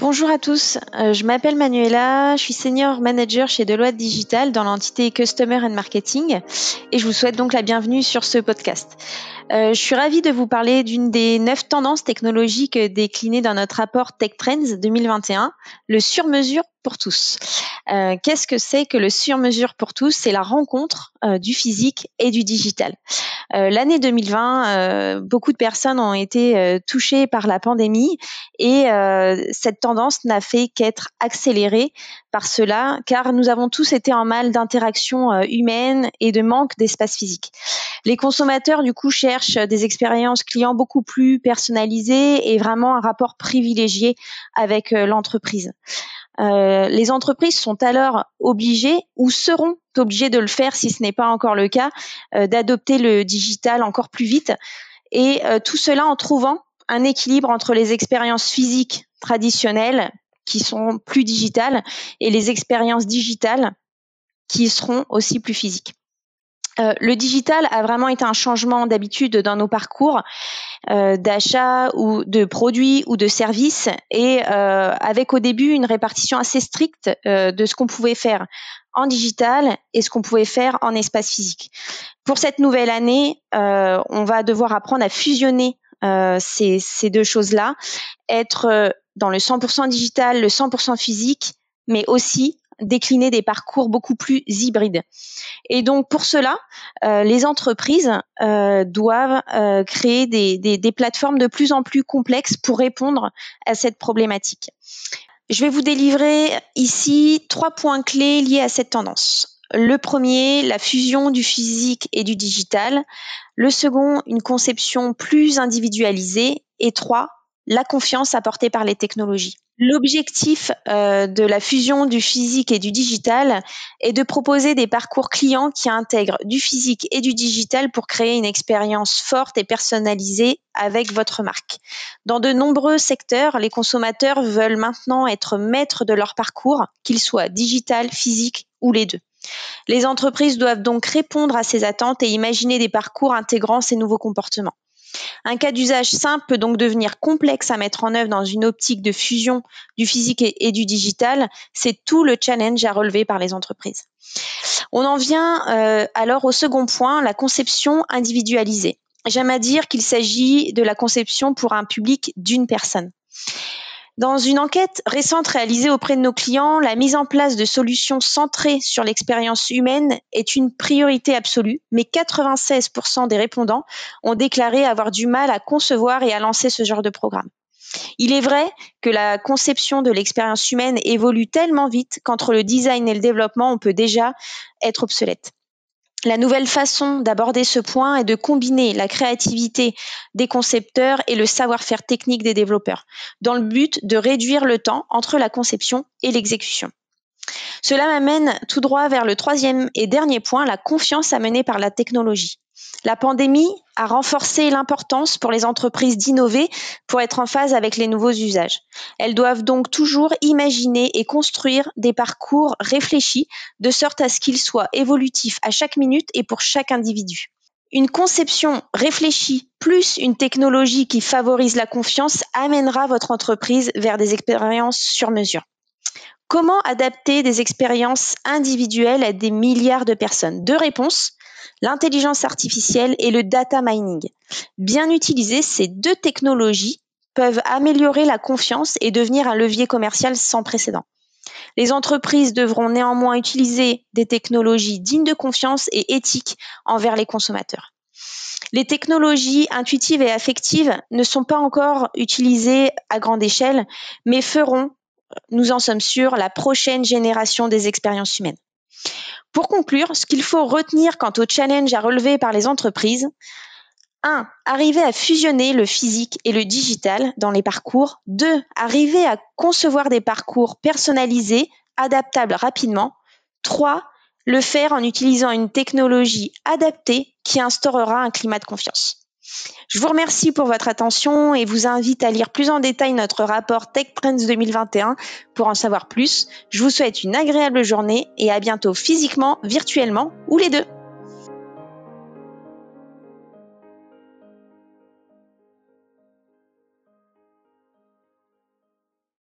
Bonjour à tous, euh, je m'appelle Manuela, je suis senior manager chez Deloitte Digital dans l'entité Customer and Marketing et je vous souhaite donc la bienvenue sur ce podcast. Euh, je suis ravie de vous parler d'une des neuf tendances technologiques déclinées dans notre rapport Tech Trends 2021, le sur-mesure pour tous. Euh, qu'est-ce que c'est que le sur-mesure pour tous? C'est la rencontre euh, du physique et du digital. Euh, l'année 2020, beaucoup de personnes ont été touchées par la pandémie et cette tendance n'a fait qu'être accélérée par cela, car nous avons tous été en mal d'interaction humaine et de manque d'espace physique. Les consommateurs, du coup, cherchent des expériences clients beaucoup plus personnalisées et vraiment un rapport privilégié avec l'entreprise. Euh, les entreprises sont alors obligées ou seront obligées de le faire si ce n'est pas encore le cas, euh, d'adopter le digital encore plus vite. Et euh, tout cela en trouvant un équilibre entre les expériences physiques traditionnelles qui sont plus digitales et les expériences digitales qui seront aussi plus physiques. Euh, le digital a vraiment été un changement d'habitude dans nos parcours euh, d'achat ou de produits ou de services et euh, avec au début une répartition assez stricte de ce qu'on pouvait faire en digital et ce qu'on pouvait faire en espace physique. Pour cette nouvelle année, on va devoir apprendre à fusionner ces, ces, deux choses-là, être dans le 100% digital, le 100% physique, mais aussi décliner des parcours beaucoup plus hybrides. Et donc pour cela, euh, les entreprises euh, doivent euh, créer des, des, des, plateformes de plus en plus complexes pour répondre à cette problématique. Je vais vous délivrer ici trois points clés liés à cette tendance. Le premier, la fusion du physique et du digital. Le second, une conception plus individualisée. Et trois, la confiance apportée par les technologies. L'objectif euh, de la fusion du physique et du digital est de proposer des parcours clients qui intègrent du physique et du digital pour créer une expérience forte et personnalisée avec votre marque. Dans de nombreux secteurs, les consommateurs veulent maintenant être maîtres de leur parcours, qu'il soit digital, physique ou les deux. Les entreprises doivent donc répondre à ces attentes et imaginer des parcours intégrant ces nouveaux comportements. Un cas d'usage simple peut donc devenir complexe à mettre en œuvre dans une optique de fusion du physique et, du digital. C'est tout le challenge à relever par les entreprises. On en vient euh, alors au second point, la conception individualisée. J'aime à dire qu'il s'agit de la conception pour un public d'une personne. Dans une enquête récente réalisée auprès de nos clients, la mise en place de solutions centrées sur l'expérience humaine est une priorité absolue, mais 96% des répondants ont déclaré avoir du mal à concevoir et à lancer ce genre de programme. Il est vrai que la conception de l'expérience humaine évolue tellement vite qu'entre le design et le développement, on peut déjà être obsolète. La nouvelle façon d'aborder ce point est de combiner la créativité des concepteurs et le savoir-faire technique des développeurs, dans le but de réduire le temps entre la conception et l'exécution. Cela m'amène tout droit vers le troisième et dernier point, la confiance amenée par la technologie. La pandémie a renforcé l'importance pour les entreprises d'innover pour être en phase avec les nouveaux usages. Elles doivent donc toujours imaginer et construire des parcours réfléchis de sorte à ce qu'ils soient évolutifs à chaque minute et pour chaque individu. Une conception réfléchie plus une technologie qui favorise la confiance amènera votre entreprise vers des expériences sur mesure. Comment adapter des expériences individuelles à des milliards de personnes? Deux réponses l'intelligence artificielle et le data mining. Bien utilisées, ces deux technologies peuvent améliorer la confiance et devenir un levier commercial sans précédent. Les entreprises devront néanmoins utiliser des technologies dignes de confiance et éthiques envers les consommateurs. Les technologies intuitives et affectives ne sont pas encore utilisées à grande échelle, mais feront, nous en sommes sûrs, la prochaine génération des expériences humaines. Pour conclure, ce qu'il faut retenir quant au challenge à relever par les entreprises, 1. Arriver à fusionner le physique et le digital dans les parcours. 2. Arriver à concevoir des parcours personnalisés, adaptables rapidement. 3. Le faire en utilisant une technologie adaptée qui instaurera un climat de confiance. Je vous remercie pour votre attention et vous invite à lire plus en détail notre rapport Tech Trends 2021 pour en savoir plus. Je vous souhaite une agréable journée et à bientôt physiquement, virtuellement ou les deux.